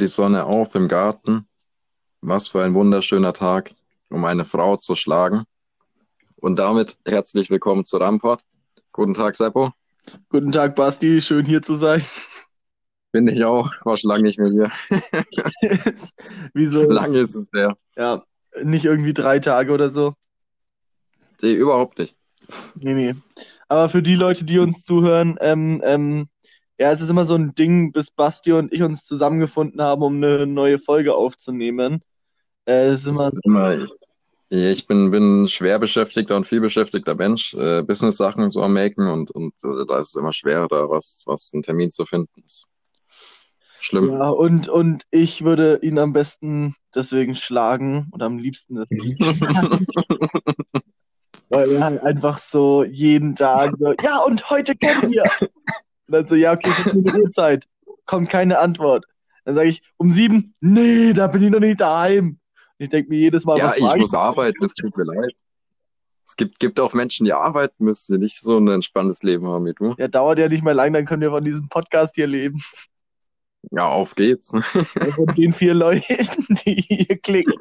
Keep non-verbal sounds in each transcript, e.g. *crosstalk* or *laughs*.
die Sonne auf im Garten. Was für ein wunderschöner Tag, um eine Frau zu schlagen. Und damit herzlich willkommen zu Rampart. Guten Tag, Seppo. Guten Tag, Basti. Schön hier zu sein. Bin ich auch. War schon lange nicht mehr hier. *laughs* Wieso? Lange ist es her. Ja, nicht irgendwie drei Tage oder so. Nee, überhaupt nicht. Nee, nee. Aber für die Leute, die uns zuhören, ähm, ähm, ja, es ist immer so ein Ding, bis Basti und ich uns zusammengefunden haben, um eine neue Folge aufzunehmen. Äh, es ist immer, ist immer ich bin, bin schwer beschäftigter und viel beschäftigter Mensch, äh, Business-Sachen so am Maken und, und äh, da ist es immer schwer, da was, was einen Termin zu finden. Ist schlimm. ja, und, und ich würde ihn am besten deswegen schlagen und am liebsten *laughs* weil er halt einfach so jeden Tag so, ja, und heute können wir. *laughs* Und dann so, ja, okay, das ist eine Uhrzeit. Kommt keine Antwort. Dann sage ich, um sieben, nee, da bin ich noch nicht daheim. Und ich denke mir jedes Mal, Ja, was ich muss arbeiten, es tut mir leid. Es gibt, gibt auch Menschen, die arbeiten müssen, die nicht so ein entspanntes Leben haben wie du. Ja, dauert ja nicht mehr lang, dann können wir von diesem Podcast hier leben. Ja, auf geht's. Von den vier Leuten, *laughs* die hier klicken.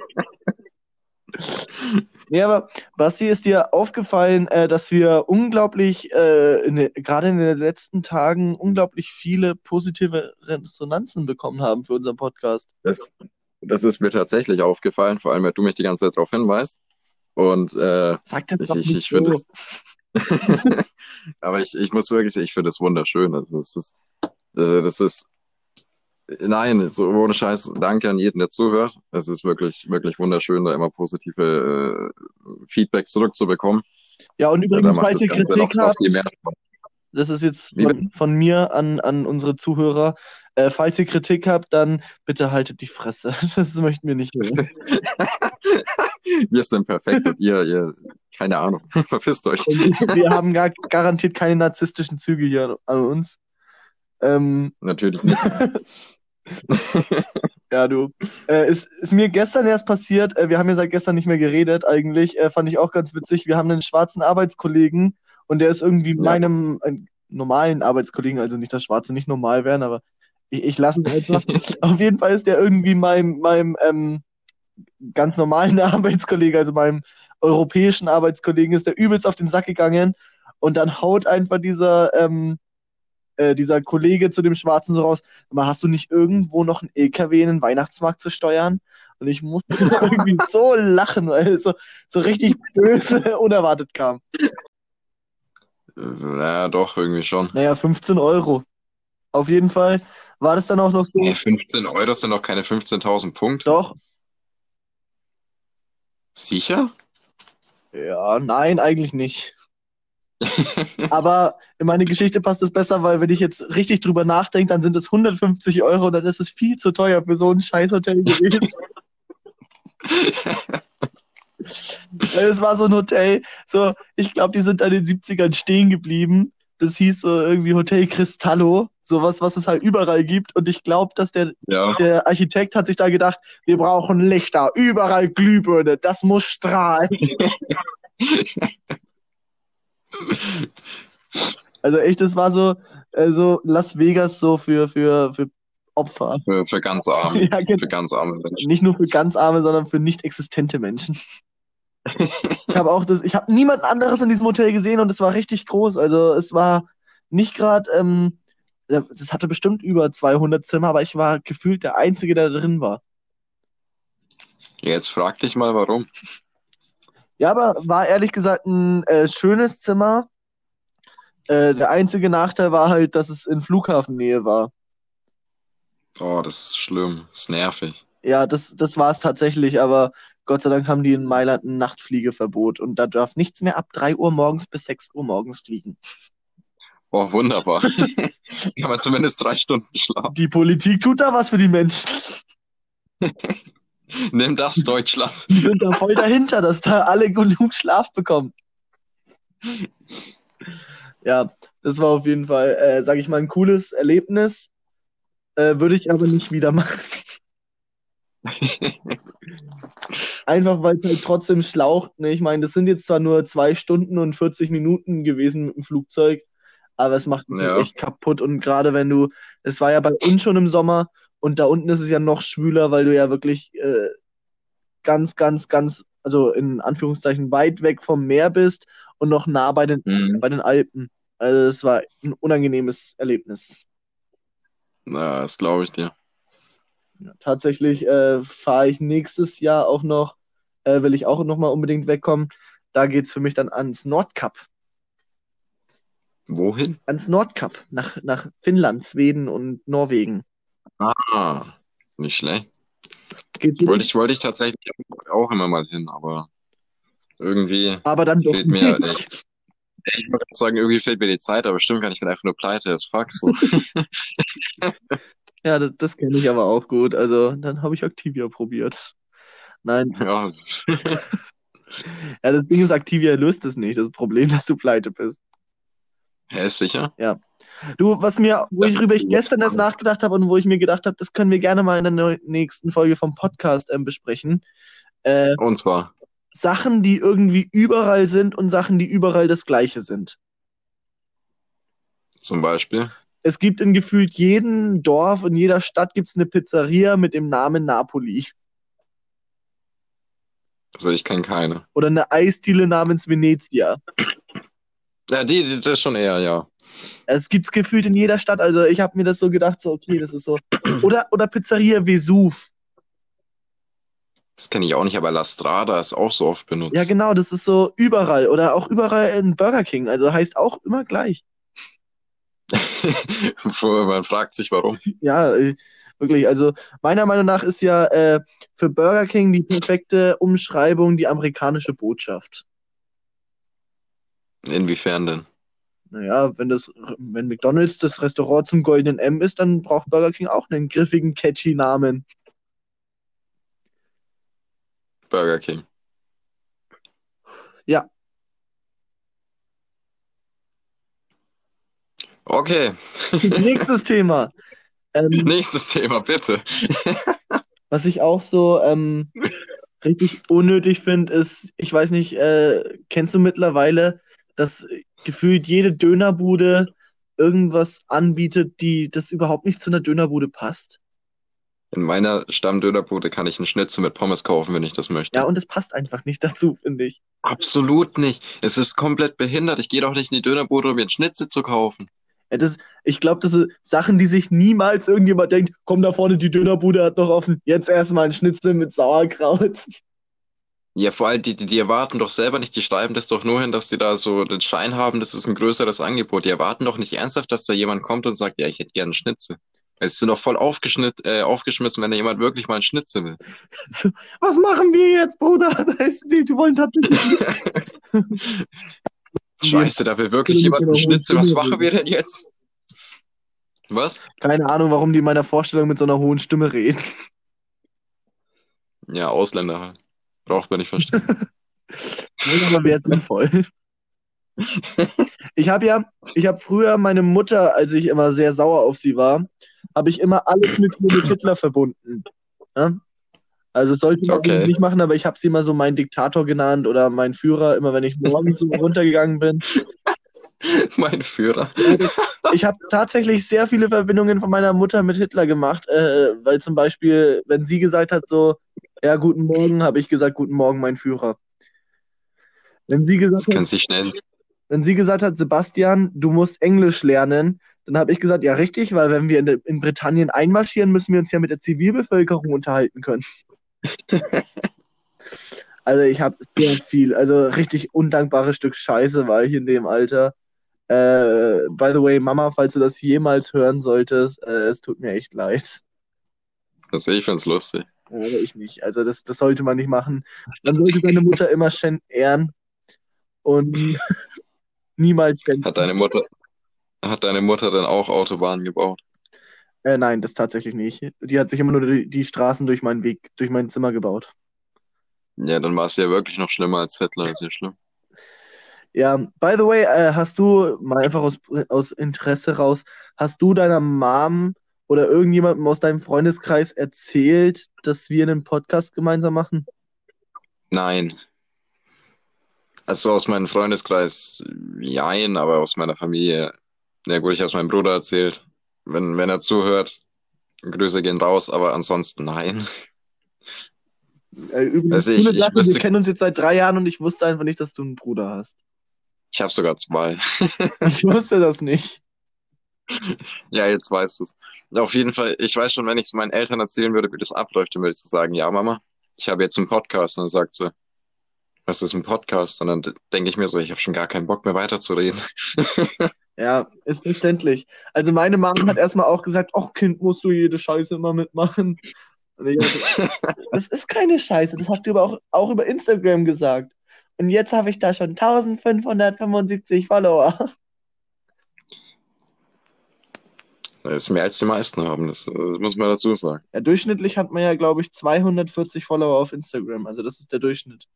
Nee, aber Basti, ist dir aufgefallen, äh, dass wir unglaublich, äh, in gerade in den letzten Tagen, unglaublich viele positive Resonanzen bekommen haben für unseren Podcast? Das, das ist mir tatsächlich aufgefallen, vor allem, weil du mich die ganze Zeit darauf hinweist. Und äh, Sag das ich, doch ich, nicht ich finde so. es. *laughs* Aber ich, ich muss wirklich sagen, ich finde es wunderschön. Also das ist, also das ist, nein, so ohne Scheiß, danke an jeden, der zuhört. Es ist wirklich, wirklich wunderschön, da immer positive äh, Feedback zurückzubekommen. Ja, und übrigens, falls ihr Kritik habt, das ist jetzt von, von mir an, an unsere Zuhörer, äh, falls ihr Kritik habt, dann bitte haltet die Fresse. *laughs* Das möchten wir nicht hören. *laughs* Wir sind perfekt und ihr, ihr, keine Ahnung, *laughs* verpisst euch. Wir haben gar, garantiert keine narzisstischen Züge hier an, an uns. Ähm, Natürlich nicht. *laughs* Ja, du. Äh, ist, ist mir gestern erst passiert, äh, wir haben ja seit gestern nicht mehr geredet eigentlich, äh, fand ich auch ganz witzig. Wir haben einen schwarzen Arbeitskollegen und der ist irgendwie Ja. meinem äh, normalen Arbeitskollegen, also nicht, dass Schwarze nicht normal wären, aber ich, ich lasse es *laughs* einfach. Auf jeden Fall ist der irgendwie meinem, meinem ähm, ganz normalen *laughs* Arbeitskollegen, also meinem europäischen Arbeitskollegen, ist der übelst auf den Sack gegangen und dann haut einfach dieser, ähm, äh, dieser Kollege zu dem Schwarzen so raus, mal, hast du nicht irgendwo noch einen LKW in den Weihnachtsmarkt zu steuern? Und ich musste *laughs* irgendwie so lachen, weil es so, so richtig böse *laughs* unerwartet kam. Ja, doch, irgendwie schon. Naja, 15 Euro. Auf jeden Fall war das dann auch noch so. Nee, 15 Euro sind doch keine 15.000 Punkte. Doch, Sicher? ja, nein, eigentlich nicht. Aber in meine Geschichte passt es besser, weil wenn ich jetzt richtig drüber nachdenke, dann sind es 150 Euro und dann ist es viel zu teuer für so ein Scheißhotel gewesen. *laughs* Es war so ein Hotel, so, ich glaube, die sind an den 70ern stehen geblieben. Das hieß so irgendwie Hotel Cristallo, sowas, was es halt überall gibt. Und ich glaube, dass der, Ja. der Architekt hat sich da gedacht, wir brauchen Lichter, überall Glühbirne, das muss strahlen. *laughs* Also echt, das war so, äh, so Las Vegas so für, für, für Opfer. Für, für ganz arme, *laughs* Ja, genau. für ganz arme Menschen. Nicht nur für ganz arme, sondern für nicht existente Menschen. Ich habe auch das, ich habe niemand anderes in diesem Hotel gesehen und es war richtig groß. Also es war nicht gerade, ähm, das hatte bestimmt über 200 Zimmer, aber ich war gefühlt der Einzige, der da drin war. Jetzt frag dich mal, warum. Ja, aber war ehrlich gesagt ein äh, schönes Zimmer. Äh, der einzige Nachteil war halt, dass es in Flughafennähe war. Oh, das ist schlimm. Das ist nervig. Ja, das, das war es tatsächlich, aber Gott sei Dank haben die in Mailand ein Nachtfliegeverbot und da darf nichts mehr ab 3 Uhr morgens bis 6 Uhr morgens fliegen. Oh, wunderbar. *laughs* Kann man zumindest drei Stunden schlafen. Die Politik tut da was für die Menschen. *laughs* Nimm das, Deutschland. Die sind da voll dahinter, dass da alle genug Schlaf bekommen. Ja, das war auf jeden Fall, äh, sag ich mal, ein cooles Erlebnis. Äh, würde ich aber nicht wieder machen. *laughs* Einfach weil es halt trotzdem schlaucht. Ne? Ich meine, das sind jetzt zwar nur zwei Stunden und 40 Minuten gewesen mit dem Flugzeug, aber es macht mich Ja. echt kaputt. Und gerade wenn du, es war ja bei uns schon im Sommer Und da unten ist es ja noch schwüler, weil du ja wirklich äh, ganz, ganz, ganz, also in Anführungszeichen weit weg vom Meer bist und noch nah bei den, Mhm. bei den Alpen. Also es war ein unangenehmes Erlebnis. Na, das glaube ich dir. Ja, tatsächlich äh, fahre ich nächstes Jahr auch noch, äh, will ich auch noch mal unbedingt wegkommen. Da geht es für mich dann ans Nordkap. Wohin? Ans Nordkap, nach, nach Finnland, Schweden und Norwegen. Ah, nicht schlecht. Geht's Wollte ich, wollte ich tatsächlich auch immer mal hin, aber irgendwie aber dann doch fehlt mir, nicht. ich wollte sagen, irgendwie fehlt mir die Zeit, aber stimmt gar nicht, ich bin einfach nur pleite as fuck so. *laughs* Ja, das, das kenne ich aber auch gut. Also dann habe ich Activia probiert. Nein, Ja, *laughs* ja, das Ding ist, Activia löst es nicht. Das Problem, dass du pleite bist. er ist sicher. Du, was mir, worüber ich gestern erst nachgedacht habe und wo ich mir gedacht habe, das können wir gerne mal in der nächsten Folge vom Podcast ähm, besprechen. Äh, Und zwar, Sachen, die irgendwie überall sind und Sachen, die überall das Gleiche sind. zum Beispiel, Es gibt in gefühlt jedem Dorf und jeder Stadt gibt es eine Pizzeria mit dem Namen Napoli. also ich kenne keine. Oder eine Eisdiele namens Venezia. Ja, die, die, das schon eher, ja. Es gibt's gefühlt in jeder Stadt. Also ich habe mir das so gedacht, so okay, das ist so. Oder, oder Pizzeria Vesuv. Das kenne ich auch nicht, aber La Strada ist auch so oft benutzt. Ja, genau, das ist so überall. Oder auch überall in Burger King. Also heißt auch immer gleich. *laughs* Man fragt sich, warum. Ja, äh, wirklich. Also meiner Meinung nach ist ja äh, für Burger King die perfekte Umschreibung die amerikanische Botschaft. Inwiefern denn? Naja, wenn das, wenn McDonald's das Restaurant zum goldenen M ist, dann braucht Burger King auch einen griffigen, catchy Namen. Burger King. Ja. Okay, *laughs* Nächstes Thema. Ähm, nächstes Thema, bitte. *laughs* was ich auch so ähm, richtig unnötig finde, ist, ich weiß nicht, äh, kennst du mittlerweile, dass gefühlt jede Dönerbude irgendwas anbietet, die das überhaupt nicht zu einer Dönerbude passt? In meiner Stammdönerbude kann ich einen Schnitzel mit Pommes kaufen, wenn ich das möchte. Ja, und es passt einfach nicht dazu, finde ich. Absolut nicht. Es ist komplett behindert. Ich gehe doch nicht in die Dönerbude, um mir einen Schnitzel zu kaufen. Ja, das, ich glaube, das sind Sachen, die sich niemals irgendjemand denkt, komm da vorne, die Dönerbude hat noch offen, jetzt erstmal ein Schnitzel mit Sauerkraut. Ja, vor allem, die, die, die erwarten doch selber nicht, die schreiben das doch nur hin, dass die da so den Schein haben, das ist ein größeres Angebot. Die erwarten doch nicht ernsthaft, dass da jemand kommt und sagt, ja, ich hätte gerne einen Schnitzel. Es sind doch voll aufgeschnitt, äh, aufgeschmissen, wenn da jemand wirklich mal einen Schnitzel will. So, was machen wir jetzt, Bruder? *laughs* Da ist die, die wollen tatsächlich. *laughs* Scheiße, da will wirklich jemand einen Schnitzel. Was machen wir denn jetzt? Was? Keine Ahnung, warum die in meiner Vorstellung mit so einer hohen Stimme reden. Ja, Ausländer halt. Braucht man nicht verstehen. Nein, aber wäre sinnvoll. Ich habe ja, ich habe früher meine Mutter, als ich immer sehr sauer auf sie war, habe ich immer alles mit, mit Hitler verbunden. Ja? Also das sollte man Okay. nicht machen, aber ich habe sie immer so meinen Diktator genannt oder meinen Führer, immer wenn ich morgens so *laughs* runtergegangen bin. mein Führer. Ich habe tatsächlich sehr viele Verbindungen von meiner Mutter mit Hitler gemacht, äh, weil zum Beispiel, wenn sie gesagt hat so, ja, guten Morgen, habe ich gesagt, guten Morgen, mein Führer. Wenn sie gesagt Das hat, nennen. wenn sie gesagt hat, Sebastian, du musst Englisch lernen, dann habe ich gesagt, ja, richtig, weil wenn wir in, in Britannien einmarschieren, müssen wir uns ja mit der Zivilbevölkerung unterhalten können. *laughs* Also ich habe sehr viel, also richtig undankbares Stück Scheiße war ich in dem Alter. Äh, by the way, Mama, falls du das jemals hören solltest, äh, es tut mir echt leid. Das ich find's lustig. Aber ich nicht. Also das, das sollte man nicht machen. Man sollte seine Mutter immer schön ehren und *laughs* niemals schänden. Hat deine Mutter, hat deine Mutter dann auch Autobahnen gebaut? Äh, nein, das tatsächlich nicht. Die hat sich immer nur die, die Straßen durch meinen Weg, durch mein Zimmer gebaut. Ja, dann war es ja wirklich noch schlimmer als Hitler. Ist ja schlimm. Ja, by the way, äh, hast du, mal einfach aus, aus Interesse raus, hast du deiner Mom oder irgendjemandem aus deinem Freundeskreis erzählt, dass wir einen Podcast gemeinsam machen? Nein. Also aus meinem Freundeskreis, jein, aber aus meiner Familie. Ja gut, ich habe es meinem Bruder erzählt. Wenn, wenn er zuhört, Grüße gehen raus, aber ansonsten nein. Äh, übrigens, Also ich- ich Sache, wüsste- wir kennen uns jetzt seit drei Jahren und ich wusste einfach nicht, dass du einen Bruder hast. Ich habe sogar zwei. *laughs* Ich wusste das nicht. Ja, jetzt weißt du's. Auf jeden Fall, ich weiß schon, wenn ich es meinen Eltern erzählen würde, wie das abläuft, dann würde ich so sagen, ja, Mama, ich habe jetzt einen Podcast. Und dann sagt sie, was ist ein Podcast? Und dann denke ich mir so, ich habe schon gar keinen Bock mehr weiterzureden. *laughs* Ja, ist verständlich. Also meine Mama hat erstmal auch gesagt, ach Kind, musst du jede Scheiße immer mitmachen. Und ich hab so, *laughs* das ist keine Scheiße, das hast du aber auch, auch über Instagram gesagt. Und jetzt habe ich da schon 1575 Follower. Das ist mehr als die meisten haben, das, äh, muss man dazu sagen. Ja, durchschnittlich hat man ja, glaube ich, 240 Follower auf Instagram. Also das ist der Durchschnitt.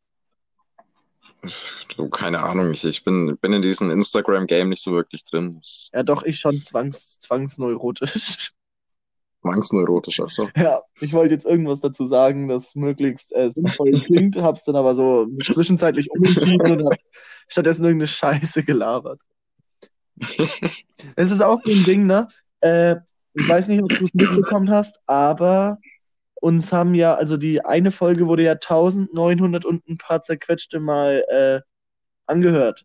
Du, keine Ahnung, ich, ich bin, bin in diesem Instagram-Game nicht so wirklich drin. Das Ja, doch, ich schon zwangs, zwangsneurotisch. zwangsneurotisch, achso. Ja, ich wollte jetzt irgendwas dazu sagen, das möglichst äh, sinnvoll klingt, hab's dann aber so zwischenzeitlich umentschieden und hab stattdessen irgendeine Scheiße gelabert. *laughs* Es ist auch so ein Ding, ne? Äh, ich weiß nicht, ob du es mitbekommen hast, aber uns haben ja, also die eine Folge wurde ja 1900 und ein paar zerquetschte Mal äh, angehört.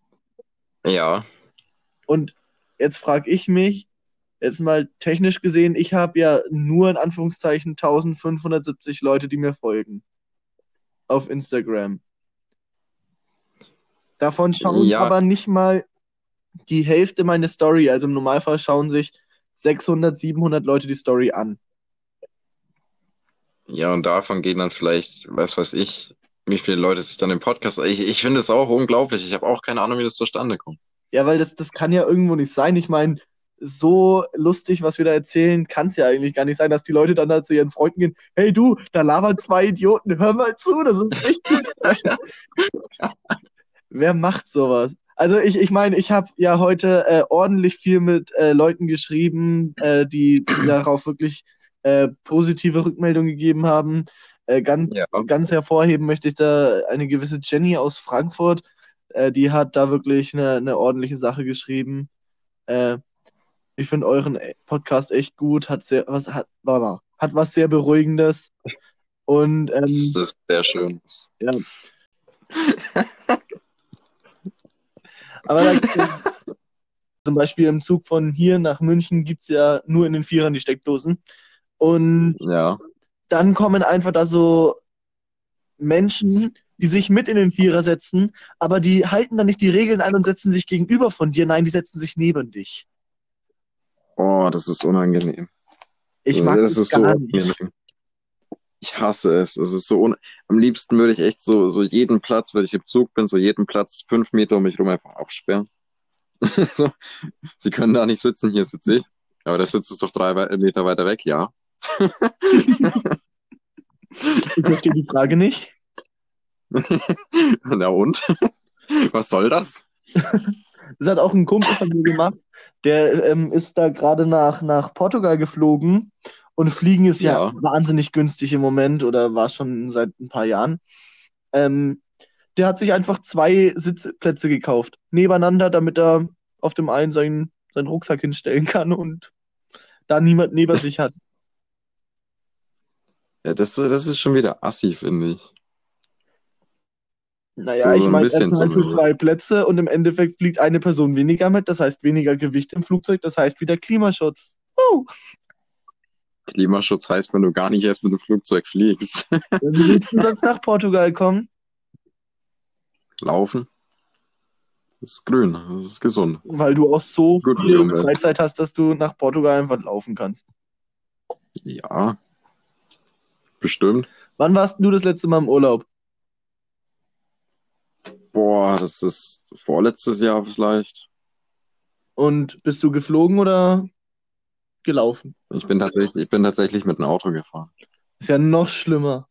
Ja, Und jetzt frage ich mich, jetzt mal technisch gesehen, ich habe ja nur in Anführungszeichen 1570 Leute, die mir folgen. Auf Instagram. Davon schauen Ja. aber nicht mal die Hälfte meine Story. Also im Normalfall schauen sich 600, 700 Leute die Story an. ja, und davon gehen dann vielleicht, was weiß ich, wie viele Leute sich dann im Podcast. Ich, ich finde es auch unglaublich. Ich habe auch keine Ahnung, wie das zustande kommt. Ja, weil das, das kann ja irgendwo nicht sein. Ich meine, so lustig, was wir da erzählen, kann es ja eigentlich gar nicht sein, dass die Leute dann da zu ihren Freunden gehen, hey du, da labern zwei Idioten, hör mal zu, das ist richtig. *laughs* Wer macht sowas? Also ich, ich meine, ich habe ja heute äh, ordentlich viel mit äh, Leuten geschrieben, äh, die darauf wirklich äh, positive Rückmeldungen gegeben haben. Äh, ganz, Ja. ganz hervorheben möchte ich da eine gewisse Jenny aus Frankfurt, äh, die hat da wirklich eine, eine ordentliche Sache geschrieben. Äh, ich finde euren Podcast echt gut, hat sehr was hat, warte mal, hat was sehr beruhigendes und Das, ähm, das ist sehr schön. ja. *laughs* Aber da, *laughs* zum Beispiel im Zug von hier nach München gibt es ja nur in den Vierern die Steckdosen. Und Ja, dann kommen einfach da so Menschen, die sich mit in den Vierer setzen, aber die halten dann nicht die Regeln ein und setzen sich gegenüber von dir. Nein, die setzen sich neben dich. oh, das ist unangenehm. Ich das, mag das das ist so gar nicht. unangenehm. Ich hasse es. Es ist so un Am liebsten würde ich echt so, so jeden Platz, wenn ich im Zug bin, so jeden Platz fünf Meter um mich rum einfach absperren. *laughs* so, Sie können da nicht sitzen, hier sitze ich. Aber der Sitz ist doch drei Meter weiter weg, ja. Ich verstehe die Frage nicht. *laughs* Na und? Was soll das? Das hat auch ein Kumpel von mir gemacht. Der ähm, ist da gerade nach, nach Portugal geflogen und Fliegen ist ja, Ja. wahnsinnig günstig im Moment oder war schon seit ein paar Jahren. Ähm, der hat sich einfach zwei Sitzplätze gekauft, nebeneinander, damit er auf dem einen seinen, seinen Rucksack hinstellen kann und da niemand neben sich hat. *laughs* Ja, das, das ist schon wieder assi, finde ich. Naja, So ich ein meine, zahlt so. für zwei Plätze und im Endeffekt fliegt eine Person weniger mit, das heißt weniger Gewicht im Flugzeug, das heißt wieder Klimaschutz. Uh. Klimaschutz heißt, wenn du gar nicht erst mit dem Flugzeug fliegst. Wie willst du sonst nach Portugal kommen? Laufen. Das ist grün, das ist gesund. Weil du auch so Gut, viel Umwelt. Freizeit hast, dass du nach Portugal einfach laufen kannst. Ja. Bestimmt. Wann warst du das letzte Mal im Urlaub? Boah, das ist vorletztes Jahr vielleicht. Und bist du geflogen oder gelaufen? Ich bin tatsächlich, ich bin tatsächlich mit einem Auto gefahren. Ist ja noch schlimmer.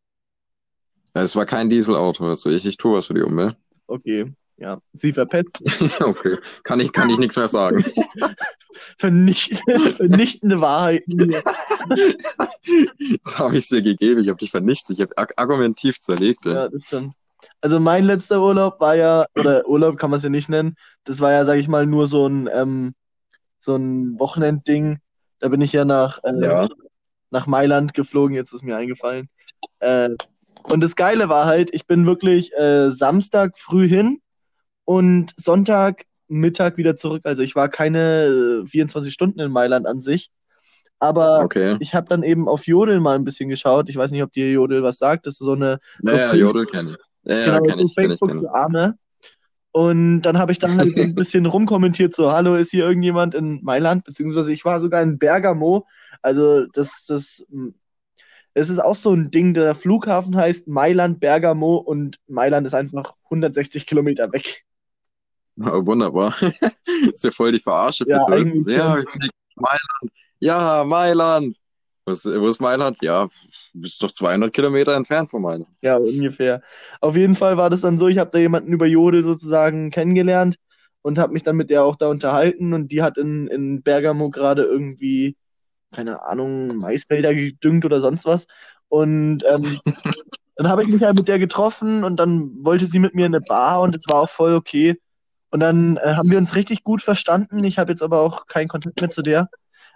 Ja, Es war kein Dieselauto, also ich, ich tue was für die Umwelt. Okay, ja. Sie verpetzt. *laughs* Okay, kann ich, kann ich nichts mehr sagen. *laughs* Vernicht vernichtende Wahrheiten. *laughs* Das habe ich dir gegeben, ich habe dich vernichtet, ich habe arg- argumentativ zerlegt. Ja. Ja, das stimmt. Also mein letzter Urlaub war ja, oder Urlaub kann man es ja nicht nennen, das war ja, sag ich mal, nur so ein, ähm, so ein Wochenendding. Da bin ich ja nach, äh, Ja. nach Mailand geflogen, jetzt ist mir eingefallen. Äh, und das Geile war halt, ich bin wirklich äh, Samstag früh hin und Sonntag Mittag wieder zurück. Also ich war keine äh, 24 Stunden in Mailand an sich. Aber Okay. ich habe dann eben auf Jodel mal ein bisschen geschaut. Ich weiß nicht, ob dir Jodel was sagt. Das ist so eine Naja, Jodel kenne ich. Ja, Genau, kenne so ich, kenne ich, Facebook kenne für Arme. Und dann habe ich dann halt so ein *laughs* bisschen rumkommentiert, so, hallo, ist hier irgendjemand in Mailand? Beziehungsweise ich war sogar in Bergamo. Also das, das, hm, es ist auch so ein Ding, der Flughafen heißt Mailand, Bergamo und Mailand ist einfach 160 Kilometer weg. Oh, wunderbar. *laughs* Ist ja voll die Verarsche für Ja, Touristen. Ja, Mailand. Ja, Mailand. Wo ist, wo ist Mailand? Ja, du bist doch 200 Kilometer entfernt von Mailand. Ja, ungefähr. Auf jeden Fall war das dann so, ich habe da jemanden über Jodel sozusagen kennengelernt und habe mich dann mit der auch da unterhalten und die hat in, in Bergamo gerade irgendwie, keine Ahnung, Maisfelder gedüngt oder sonst was. Und ähm, *laughs* dann habe ich mich halt mit der getroffen und dann wollte sie mit mir in eine Bar und es war auch voll okay. Und dann äh, haben wir uns richtig gut verstanden. Ich habe jetzt aber auch keinen Kontakt mehr zu der.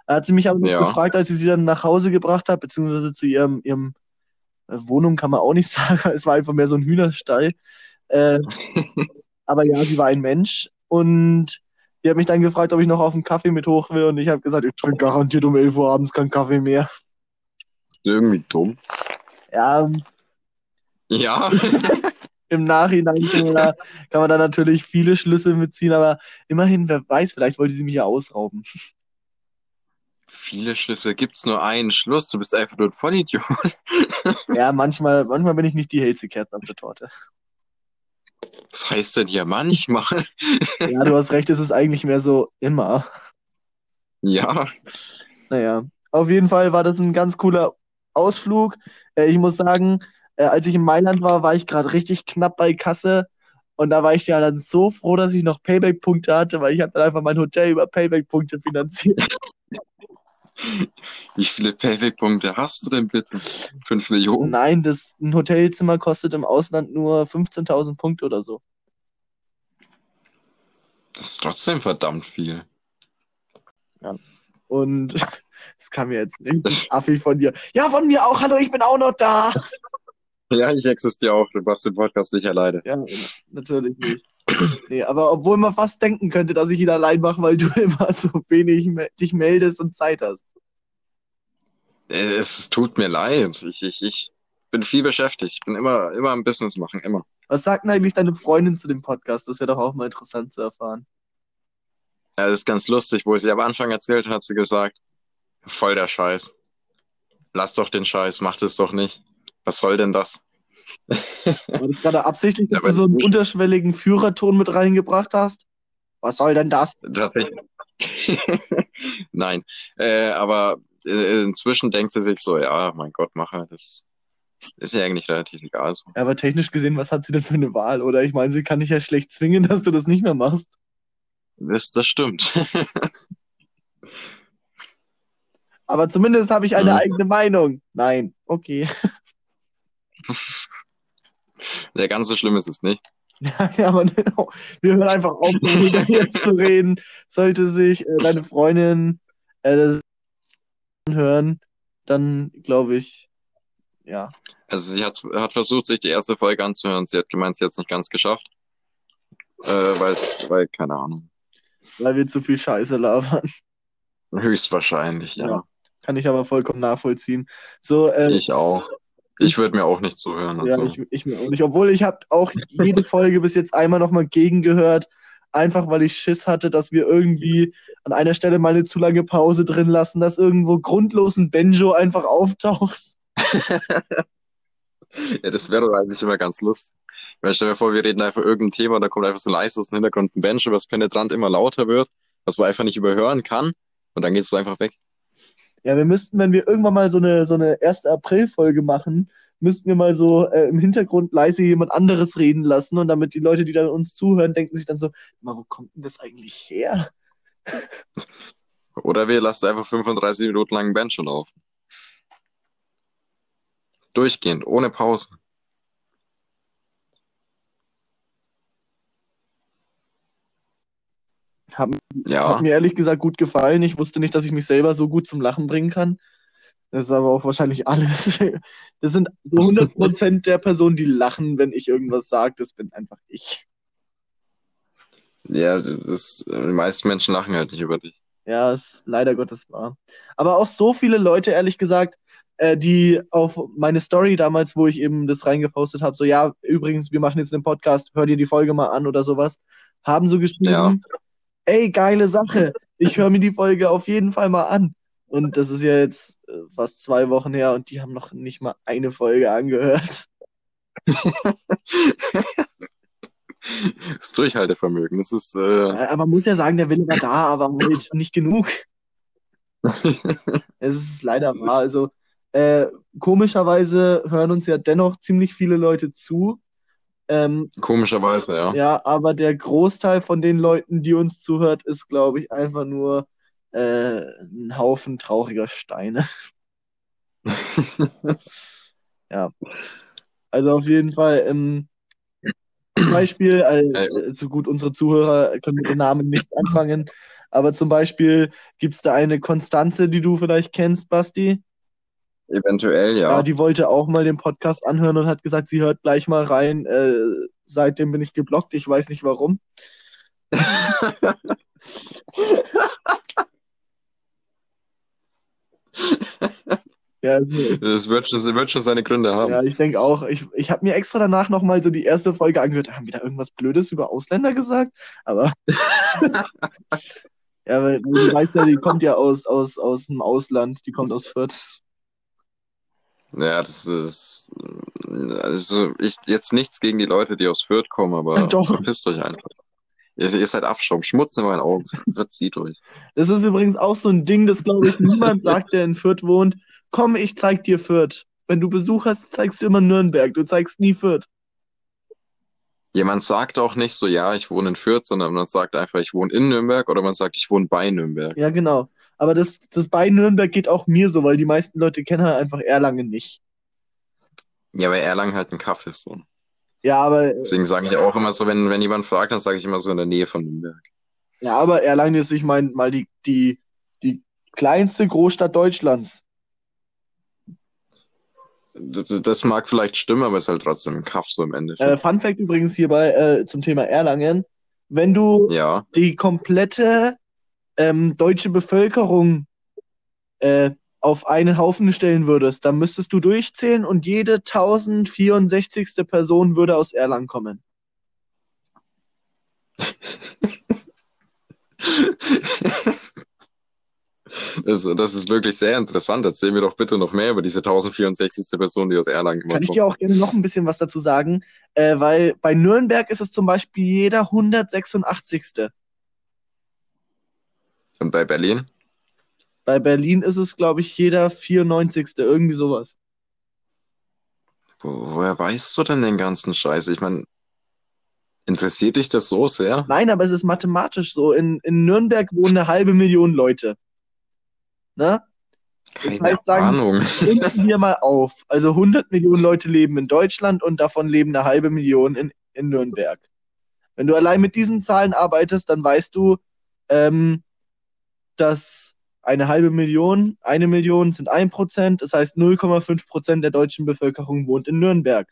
Da hat sie mich aber noch Ja. gefragt, als ich sie dann nach Hause gebracht habe, beziehungsweise zu ihrem, ihrem äh, Wohnung kann man auch nicht *laughs* sagen. Es war einfach mehr so ein Hühnerstall. Äh, *laughs* aber ja, sie war ein Mensch und die hat mich dann gefragt, ob ich noch auf einen Kaffee mit hoch will und ich habe gesagt, ich trinke garantiert um 11 Uhr abends keinen Kaffee mehr. Irgendwie dumm. Ja, Ja. *laughs* im Nachhinein kann man, da, kann man da natürlich viele Schlüsse mitziehen, aber immerhin, wer weiß, vielleicht wollte sie mich ja ausrauben. Viele Schlüsse gibt's nur einen Schluss. Du bist einfach nur ein Vollidiot. *laughs* Ja, manchmal, manchmal bin ich nicht die hellste Kerze auf der Torte. Was heißt denn hier manchmal? Ja, du hast recht, es ist eigentlich mehr so immer. Ja. Naja, auf jeden Fall war das ein ganz cooler Ausflug. Äh, ich muss sagen, äh, als ich in Mailand war, war ich gerade richtig knapp bei Kasse. Und da war ich ja dann so froh, dass ich noch Payback-Punkte hatte, weil ich habe dann einfach mein Hotel über Payback-Punkte finanziert. *laughs* *laughs* Wie viele Payback-Punkte hast du denn bitte? Fünf Millionen? Nein, das, ein Hotelzimmer kostet im Ausland nur 15.000 Punkte oder so. Das ist trotzdem verdammt viel. Und *laughs* das kam mir jetzt nicht *laughs* affig von dir. Ja, von mir auch. Hallo, ich bin auch noch da. Ja, ich existiere auch. Du machst den Podcast nicht alleine. Ja, natürlich nicht. Nee, aber obwohl man fast denken könnte, dass ich ihn allein mache, weil du immer so wenig dich meldest und Zeit hast. Äh, Es tut mir leid. Ich, ich, ich bin viel beschäftigt. Ich bin immer, immer am Business machen. Immer. Was sagt denn eigentlich deine Freundin zu dem Podcast? Das wäre doch auch mal interessant zu erfahren. Ja, das ist ganz lustig. Wo ich sie am Anfang erzählt hat, hat sie gesagt, voll der Scheiß. Lass doch den Scheiß. Mach das doch nicht. Was soll denn das? *laughs* War das gerade absichtlich, dass Ja, du so einen unterschwelligen Führerton mit reingebracht hast? Was soll denn das? Tatsächlich. *laughs* Nein. Äh, aber inzwischen denkt sie sich so, ja, mein Gott, mach halt. Das ist ja eigentlich relativ egal. So. Aber technisch gesehen, was hat sie denn für eine Wahl? Oder ich meine, sie kann dich ja schlecht zwingen, *laughs* dass du das nicht mehr machst. Das, das stimmt. *laughs* Aber zumindest habe ich eine Mhm. eigene Meinung. Nein, okay. *laughs* Der ganz so schlimm ist es nicht. Ja, aber wir hören einfach auf, darüber jetzt zu reden. Sollte sich äh, deine Freundin äh, das hören, dann glaube ich, ja. Also sie hat, hat versucht, sich die erste Folge anzuhören. Sie hat gemeint, sie hat es nicht ganz geschafft. Äh, weil keine Ahnung. Weil wir zu viel Scheiße labern. Höchstwahrscheinlich, ja. Ja. Kann ich aber vollkommen nachvollziehen. So, äh, Ich auch. Ich würde mir auch nicht zuhören. ja, Also. ich, ich mir auch nicht. Obwohl ich habe auch jede Folge bis jetzt einmal nochmal gegengehört, einfach weil ich Schiss hatte, dass wir irgendwie an einer Stelle mal eine zu lange Pause drin lassen, dass irgendwo grundlos ein Benjo einfach auftaucht. *laughs* Ja, das wäre doch eigentlich immer ganz lustig. Weil stell dir vor, wir reden einfach irgendein Thema, da kommt einfach so leise aus dem Hintergrund ein Bench, was penetrant immer lauter wird, was man einfach nicht überhören kann. Und dann geht es einfach weg. Ja, wir müssten, wenn wir irgendwann mal so eine, so eine 1. April-Folge machen, müssten wir mal so äh, im Hintergrund leise jemand anderes reden lassen und damit die Leute, die dann uns zuhören, denken sich dann so, wo kommt denn das eigentlich her? *laughs* Oder wir lassen einfach 35 Minuten lang einen Bench laufen. Durchgehend, ohne Pause. Hat, Ja, hat mir ehrlich gesagt gut gefallen. Ich wusste nicht, dass ich mich selber so gut zum Lachen bringen kann. Das ist aber auch wahrscheinlich alles. *laughs* Das sind so 100% der Personen, die lachen, wenn ich irgendwas sage. Das bin einfach ich. Ja, das, die meisten Menschen lachen halt nicht über dich. Ja, ist leider Gottes wahr. Aber auch so viele Leute, ehrlich gesagt, äh, die auf meine Story damals, wo ich eben das reingepostet habe, so ja, übrigens, wir machen jetzt einen Podcast, hör dir die Folge mal an oder sowas, haben so geschrieben, Ja. Ey, geile Sache, ich höre mir die Folge auf jeden Fall mal an. Und das ist ja jetzt äh, fast zwei Wochen her und die haben noch nicht mal eine Folge angehört. Das Durchhaltevermögen, das ist, äh, Äh, Aber man muss ja sagen, der Wille war da, aber halt nicht genug. *laughs* Es ist leider wahr. Also äh, komischerweise hören uns ja dennoch ziemlich viele Leute zu. Ähm, komischerweise, ja. ja, aber der Großteil von den Leuten, die uns zuhört, ist, glaube ich, einfach nur äh, ein Haufen trauriger Steine. *laughs* Ja. Also auf jeden Fall, ähm, zum Beispiel, äh, so gut, unsere Zuhörer können mit den Namen nichts anfangen, aber zum Beispiel gibt es da eine Konstanze, die du vielleicht kennst, Basti. Eventuell, ja. Ja, die wollte auch mal den Podcast anhören und hat gesagt, sie hört gleich mal rein. Äh, seitdem bin ich geblockt, ich weiß nicht warum. *laughs* Ja, also, Das wird schon, das wird schon seine Gründe haben. ja, ich denke auch. Ich, ich habe mir extra danach nochmal so die erste Folge angehört. Haben wir da irgendwas Blödes über Ausländer gesagt? Aber *laughs* ja, weil weil du weißt ja, die kommt ja aus, aus, aus dem Ausland, die kommt aus Fürth. Ja, das ist, also ich, jetzt nichts gegen die Leute, die aus Fürth kommen, aber *laughs* Doch. verpisst euch einfach. Ihr, ihr seid Abschaum, Schmutz in meinen Augen, verzieht euch. Das ist übrigens auch so ein Ding, das glaube ich niemand *laughs* sagt, der in Fürth wohnt. Komm, ich zeig dir Fürth. Wenn du Besuch hast, zeigst du immer Nürnberg. Du zeigst nie Fürth. Jemand sagt auch nicht so, ja, ich wohne in Fürth, sondern man sagt einfach, ich wohne in Nürnberg oder man sagt, ich wohne bei Nürnberg. Ja, genau. Aber das, das bei Nürnberg geht auch mir so, weil die meisten Leute kennen halt einfach Erlangen nicht. Ja, weil Erlangen halt ein Kaff ist so. Ja, aber, Deswegen sage ich auch immer so, wenn, wenn jemand fragt, dann sage ich immer so in der Nähe von Nürnberg. ja, aber Erlangen ist, ich meine, mal die, die, die kleinste Großstadt Deutschlands. Das, das mag vielleicht stimmen, aber es ist halt trotzdem ein Kaff so im Äh, Endeffekt. Fun Fact übrigens hierbei äh, zum Thema Erlangen. Wenn du Ja, die komplette ähm, deutsche Bevölkerung äh, auf einen Haufen stellen würdest, dann müsstest du durchzählen und jede 1064. Person würde aus Erlangen kommen. das, das ist wirklich sehr interessant. Erzähl mir doch bitte noch mehr über diese 1064. Person, die aus Erlangen immer Kann ich dir auch gerne noch ein bisschen was dazu sagen, äh, weil bei Nürnberg ist es zum Beispiel jeder 186. Und bei Berlin? Bei Berlin ist es, glaube ich, jeder 94. Irgendwie sowas. Wo, woher weißt du denn den ganzen Scheiß? Ich meine, interessiert dich das so sehr? Nein, aber es ist mathematisch so. In, in Nürnberg wohnen eine halbe Million Leute. Ne? Keine heißt, sagen- Ahnung. Runden wir mal auf. Also 100 Millionen Leute leben in Deutschland und davon leben eine halbe Million in, in Nürnberg. Wenn du allein mit diesen Zahlen arbeitest, dann weißt du, ähm, dass eine halbe Million, eine Million sind ein Prozent, das heißt 0,5 Prozent der deutschen Bevölkerung wohnt in Nürnberg.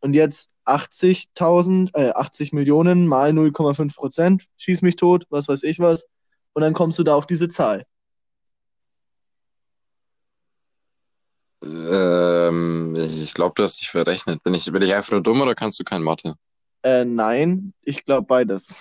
Und jetzt 80.000, äh, 80 Millionen mal 0,5 Prozent, schieß mich tot, was weiß ich was, und dann kommst du da auf diese Zahl. Ähm, ich glaube, du hast dich verrechnet. Bin ich, bin ich einfach nur dumm oder kannst du kein Mathe? Äh, nein, ich glaube beides.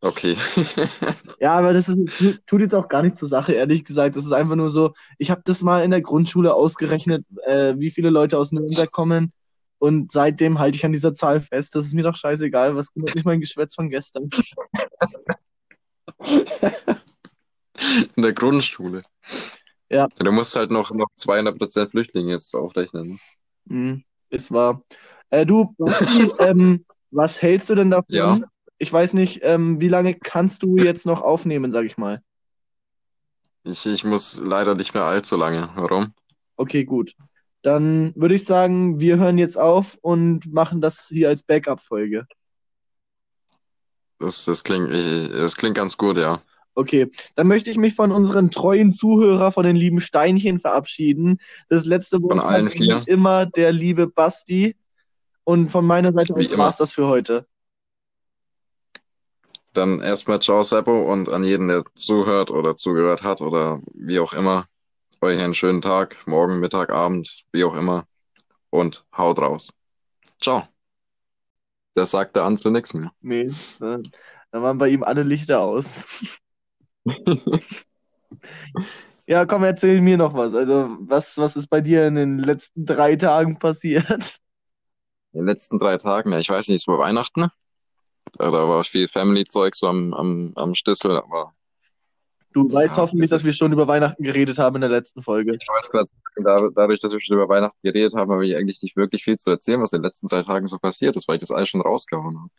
Okay. *laughs* Ja, aber das ist, tut jetzt auch gar nicht zur Sache, ehrlich gesagt. Das ist einfach nur so, ich habe das mal in der Grundschule ausgerechnet, äh, wie viele Leute aus Nürnberg kommen. Und seitdem halte ich an dieser Zahl fest. Das ist mir doch scheißegal, was kümmert mich mein Geschwätz von gestern. In der Grundschule. Ja. Du musst halt noch, noch 200% Flüchtlinge jetzt draufrechnen. ne? Hm, ist wahr. Äh, du, *laughs* ähm, was hältst du denn davon? Ja. Ich weiß nicht, ähm, wie lange kannst du jetzt noch aufnehmen, sag ich mal. Ich, ich muss leider nicht mehr allzu lange. Warum? Okay, gut. Dann würde ich sagen, wir hören jetzt auf und machen das hier als Backup-Folge. Das, das klingt, ich, das klingt ganz gut, ja. Okay, dann möchte ich mich von unseren treuen Zuhörer, von den lieben Steinchen verabschieden. Das letzte Wort hat immer der liebe Basti. Und von meiner Seite aus immer. war's das für heute. Dann erstmal ciao, Seppo, und an jeden, der zuhört oder zugehört hat oder wie auch immer, euch einen schönen Tag, morgen, Mittag, Abend, wie auch immer. Und haut raus. Ciao. Das sagt der andere nichts mehr. Nee, da, da waren bei ihm alle Lichter aus. *laughs* Ja, komm, erzähl mir noch was. Also, was, was ist bei dir in den letzten drei Tagen passiert? In den letzten drei Tagen, ja, ich weiß nicht, es war Weihnachten. Da, war viel Family-Zeug so am, am, am Stissel, aber Du weißt Ja, hoffentlich, das dass wir schon über Weihnachten geredet haben in der letzten Folge. ich weiß gerade, da, dadurch, dass wir schon über Weihnachten geredet haben, habe ich eigentlich nicht wirklich viel zu erzählen, was in den letzten drei Tagen so passiert ist, weil ich das alles schon rausgehauen habe.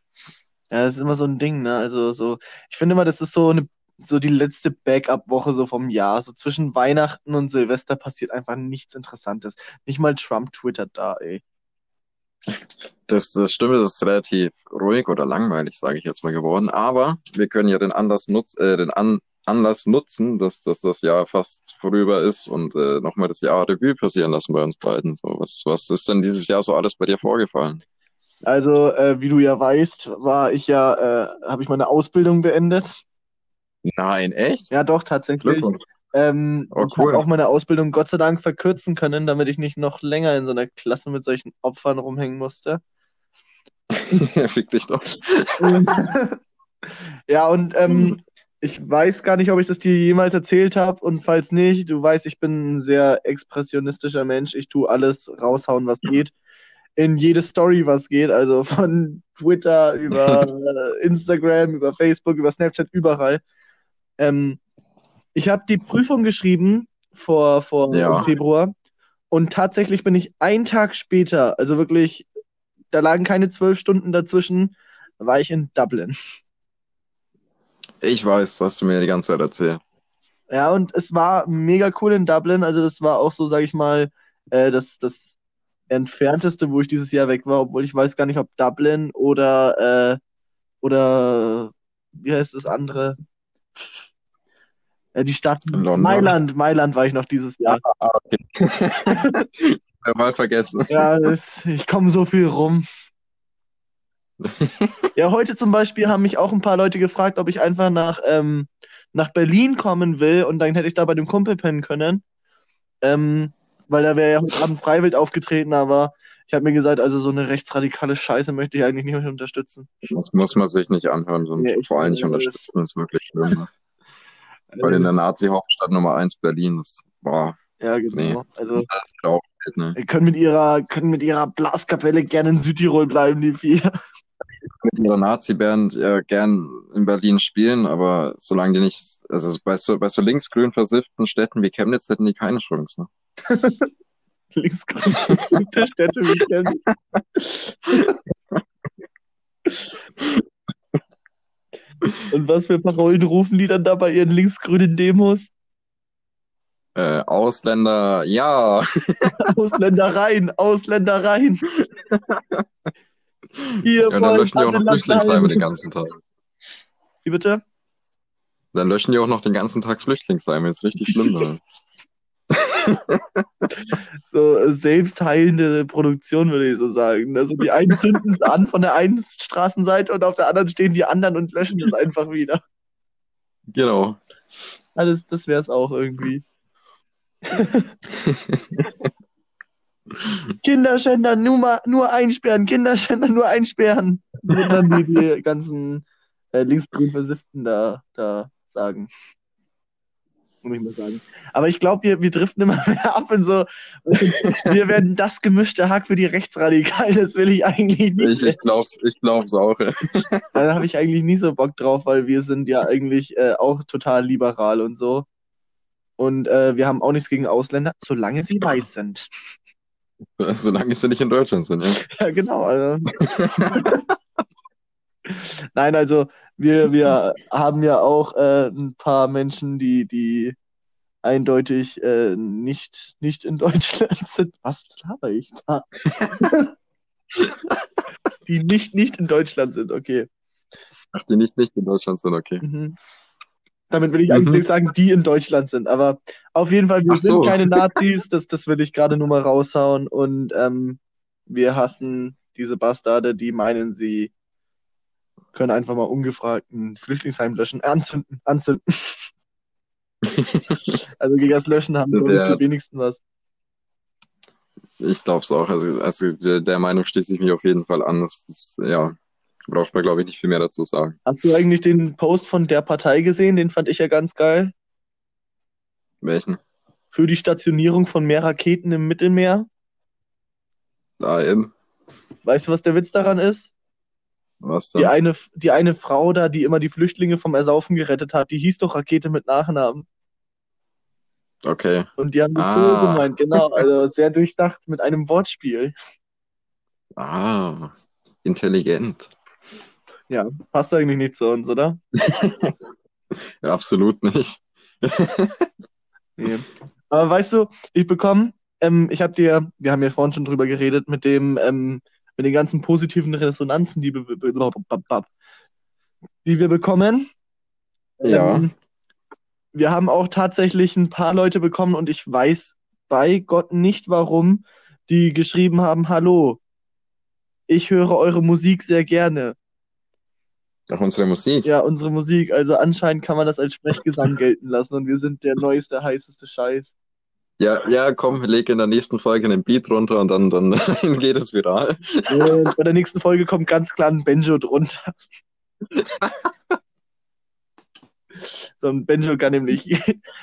Ja, das ist immer so ein Ding, ne? Also so, ich finde immer, das ist so eine, so die letzte Backup-Woche so vom Jahr. So zwischen Weihnachten und Silvester passiert einfach nichts Interessantes. Nicht mal Trump twittert da, ey. Das, das stimmt, es ist relativ ruhig oder langweilig, sage ich jetzt mal geworden. Aber wir können ja den Anlass, nutz, äh, den An Anlass nutzen, dass, dass das Jahr fast vorüber ist und äh, nochmal das Jahr Revue passieren lassen bei uns beiden. So, was, was ist denn dieses Jahr so alles bei dir vorgefallen? Also, äh, wie du ja weißt, war ich ja, äh, habe ich meine Ausbildung beendet. Nein, echt? Ja, doch, tatsächlich. Glückwunsch. Ähm, Oh, ich habe cool. auch meine Ausbildung Gott sei Dank verkürzen können, damit ich nicht noch länger in so einer Klasse mit solchen Opfern rumhängen musste. *laughs* Fick dich doch. *laughs* Ja, und ähm, ich weiß gar nicht, ob ich das dir jemals erzählt habe. Und falls nicht, du weißt, ich bin ein sehr expressionistischer Mensch. Ich tue alles raushauen, was geht. In jede Story, was geht. Also von Twitter über *laughs* äh, Instagram, über Facebook, über Snapchat, überall. Ähm, ich habe die Prüfung geschrieben vor, vor Ja. Februar. Und tatsächlich bin ich einen Tag später, also wirklich, da lagen keine zwölf Stunden dazwischen, war ich in Dublin. Ich weiß, hast du mir die ganze Zeit erzählt. Ja, und es war mega cool in Dublin. Also das war auch so, sag ich mal, äh, das, das entfernteste, wo ich dieses Jahr weg war, obwohl ich weiß gar nicht, ob Dublin oder äh, oder wie heißt das andere? Äh, die Stadt London. Mailand. Mailand war ich noch dieses Jahr. Mal *laughs* vergessen. Ja, das, ich komme so viel rum. *laughs* Ja, heute zum Beispiel haben mich auch ein paar Leute gefragt, ob ich einfach nach, ähm, nach Berlin kommen will und dann hätte ich da bei dem Kumpel pennen können. Ähm, weil da wäre ja heute Abend Freiwild aufgetreten, aber ich habe mir gesagt, also so eine rechtsradikale Scheiße möchte ich eigentlich nicht unterstützen. Das muss man sich nicht anhören und Nee, vor allem nicht unterstützen. Ist wirklich schlimm. Ne? Weil in der Nazi-Hauptstadt Nummer 1 Berlin, das war Ja, genau. Nee. Also, auch ne? wir können mit ihrer, können mit ihrer Blaskapelle gerne in Südtirol bleiben, die vier. mit ihrer Nazi-Band ja gern in Berlin spielen, aber solange die nicht, also bei so, bei so linksgrün versifften Städten wie Chemnitz hätten die keine Chance. Ne? *laughs* Linksgrün der Städte wie kennen. *laughs* Und was für Parolen rufen die dann da bei ihren linksgrünen Demos? Äh, Ausländer, ja. *laughs* Ausländer rein, Ausländer rein. Hier Ja, dann löschen die auch noch Flüchtlingsheime den ganzen Tag. Wie bitte? Dann löschen die auch noch den ganzen Tag Flüchtlingsheime. Ist richtig schlimm. Ne? *laughs* *laughs* So äh, selbstheilende Produktion, würde ich so sagen. Also die einen zünden es an von der einen Straßenseite und auf der anderen stehen die anderen und löschen es einfach wieder. Genau. Alles, das wäre es auch irgendwie. *laughs* Kinderschänder nur, nur einsperren, Kinderschänder nur einsperren. So dann die, die ganzen äh, linksgrün Versifften da, da sagen. Muss ich mal sagen. Aber ich glaube, wir, wir driften immer *laughs* mehr ab in so. Wir werden das gemischte Hack für die Rechtsradikalen. Das will ich eigentlich nicht. Ich, ich glaub's, ich glaub's auch. ja. *laughs* Da habe ich eigentlich nicht so Bock drauf, weil wir sind ja eigentlich äh, auch total liberal und so. Und äh, wir haben auch nichts gegen Ausländer, solange sie weiß sind. *laughs* Solange sie nicht in Deutschland sind, ja. Ja, genau. Also. Nein, also wir, wir haben ja auch äh, ein paar Menschen, die, die eindeutig äh, nicht, nicht in Deutschland *laughs* sind. Was laber ich da? *laughs* Die nicht, nicht in Deutschland sind, okay. Ach, die nicht, nicht in Deutschland sind, okay. Mhm. Damit will ich eigentlich Mhm. nicht sagen, die in Deutschland sind, aber auf jeden Fall, wir Ach so. sind keine *laughs* Nazis, das, das will ich gerade nur mal raushauen und ähm, wir hassen diese Bastarde, die meinen, sie können einfach mal ungefragt ein Flüchtlingsheim löschen, anzünden, anzünden. *laughs* Also gegen das Löschen haben wir Der- die wenigsten was. Ich glaube es auch. Also, also der, der Meinung schließe ich mich auf jeden Fall an. Das ist, ja, braucht man, glaube ich, nicht viel mehr dazu sagen. Hast du eigentlich den Post von der Partei gesehen? Den fand ich ja ganz geil. Welchen? Für die Stationierung von mehr Raketen im Mittelmeer. Nein. Weißt du, was der Witz daran ist? Was Die denn? eine, die eine Frau da, die immer die Flüchtlinge vom Ersaufen gerettet hat, die hieß doch Rakete mit Nachnamen. Okay. Und die haben das so Ah. gemeint, genau. Also sehr durchdacht mit einem Wortspiel. Ah, intelligent. Ja, passt eigentlich nicht zu uns, oder? *laughs* Ja, absolut nicht. *laughs* Nee. Aber weißt du, ich bekomme, ähm, ich habe dir, wir haben ja vorhin schon drüber geredet, mit dem, ähm, mit den ganzen positiven Resonanzen, die, wir- die wir bekommen. Ja. Ähm, wir haben auch tatsächlich ein paar Leute bekommen und ich weiß bei Gott nicht warum, die geschrieben haben, hallo, ich höre eure Musik sehr gerne. Auch unsere Musik. Ja, unsere Musik, also anscheinend kann man das als Sprechgesang *laughs* gelten lassen und wir sind der neueste, heißeste Scheiß. Ja, ja, komm, leg in der nächsten Folge einen Beat runter und dann, dann *laughs* geht es viral. Und bei der nächsten Folge kommt ganz klar ein Benjo drunter. *laughs* So ein Benjo kann nämlich,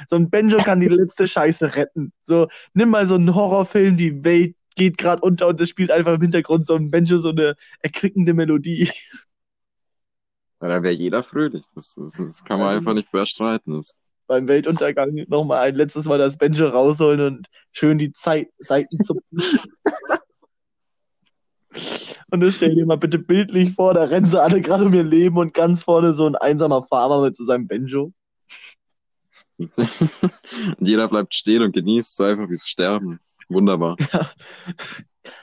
so ein Benjo kann die letzte Scheiße retten. So, nimm mal so einen Horrorfilm, die Welt geht gerade unter und es spielt einfach im Hintergrund so ein Benjo so eine erquickende Melodie. Ja, da wäre jeder fröhlich. Das, das, das kann man Ähm. einfach nicht bestreiten. Das, Beim Weltuntergang nochmal ein letztes Mal das Benjo rausholen und schön die Zeit, Seiten zupfen. Und das stell dir mal bitte bildlich vor, da rennen sie alle gerade um ihr Leben und ganz vorne so ein einsamer Farmer mit so seinem Benjo. *laughs* und jeder bleibt stehen und genießt es einfach, wie sie sterben. Wunderbar.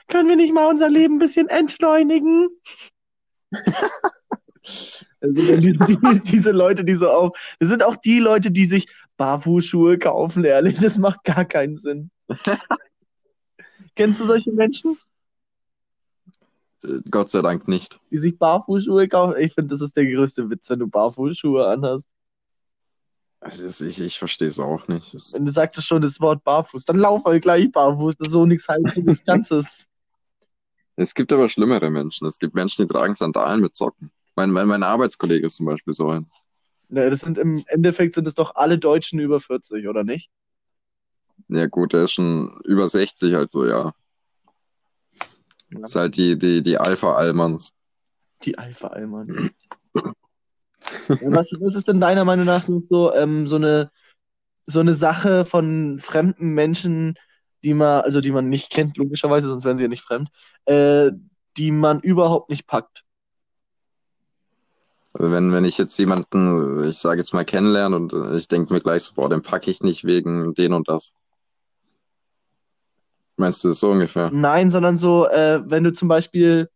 Können wir nicht mal unser Leben ein bisschen entschleunigen? *laughs* Also die, die, diese Leute, die so auf, das sind auch die Leute, die sich Barfußschuhe kaufen, ehrlich, das macht gar keinen Sinn. *laughs* Kennst du solche Menschen, Äh, Gott sei Dank nicht. die sich Barfußschuhe kaufen? Ich finde, das ist der größte Witz, wenn du Barfußschuhe anhast. Also das, ich ich verstehe es auch nicht. Das, Wenn du sagtest schon das Wort Barfuß, dann lauf halt gleich barfuß, das so nichts heißt, so nichts Ganzes. *laughs* es gibt aber schlimmere Menschen. Es gibt Menschen, die tragen Sandalen mit Socken. Mein, mein, mein Arbeitskollege ist zum Beispiel so ein. Ne, das sind im Endeffekt sind es doch alle Deutschen über 40, oder nicht? Ja gut, der ist schon über 60, also ja. Ja. Ist halt die, die, die Alpha-Almans. Die Alpha-Alman. ja, was, was ist denn deiner Meinung nach so, ähm, so eine, so eine Sache von fremden Menschen, die man, also die man nicht kennt, logischerweise, sonst wären sie ja nicht fremd, äh, die man überhaupt nicht packt? Wenn, wenn ich jetzt jemanden, ich sage jetzt mal, kennenlerne und äh, ich denke mir gleich so, boah, den packe ich nicht wegen den und das. Meinst du das so ungefähr? Nein, sondern so, äh, wenn du zum Beispiel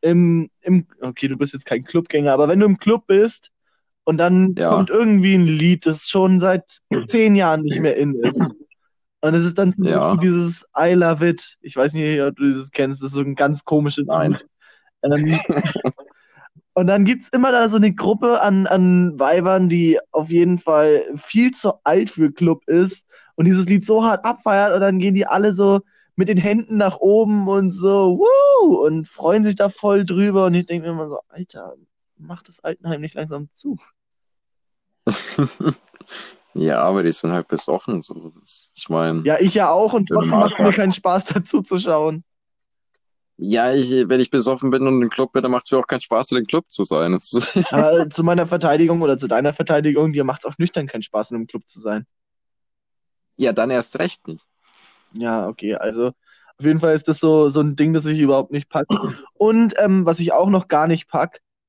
im, im, okay, du bist jetzt kein Clubgänger, aber wenn du im Club bist und dann Ja. kommt irgendwie ein Lied, das schon seit zehn Jahren nicht mehr in ist. Und es ist dann zum Ja. Beispiel dieses I Love It. Ich weiß nicht, ob du dieses kennst, das ist so ein ganz komisches Nein. Lied. Ähm, *laughs* und dann gibt's immer da so eine Gruppe an, an Weibern, die auf jeden Fall viel zu alt für Club ist und dieses Lied so hart abfeiert und dann gehen die alle so mit den Händen nach oben und so, wuh, und freuen sich da voll drüber. Und ich denke mir immer so, Alter, mach das Altenheim nicht langsam zu. *laughs* Ja, aber die sind halt besoffen. So. Ich meine, ja. Ich ja auch und trotzdem macht es mir keinen Spaß, *laughs* dazu zu schauen. Ich, wenn ich besoffen bin und im Club bin, dann macht es mir auch keinen Spaß, in den Club zu sein. *laughs* Aber zu meiner Verteidigung oder zu deiner Verteidigung, dir macht es auch nüchtern keinen Spaß, in einem Club zu sein. ja, dann erst recht nicht. Ja, okay, also auf jeden Fall ist das so, so ein Ding, das ich überhaupt nicht pack. Und ähm, was ich auch noch gar nicht pack,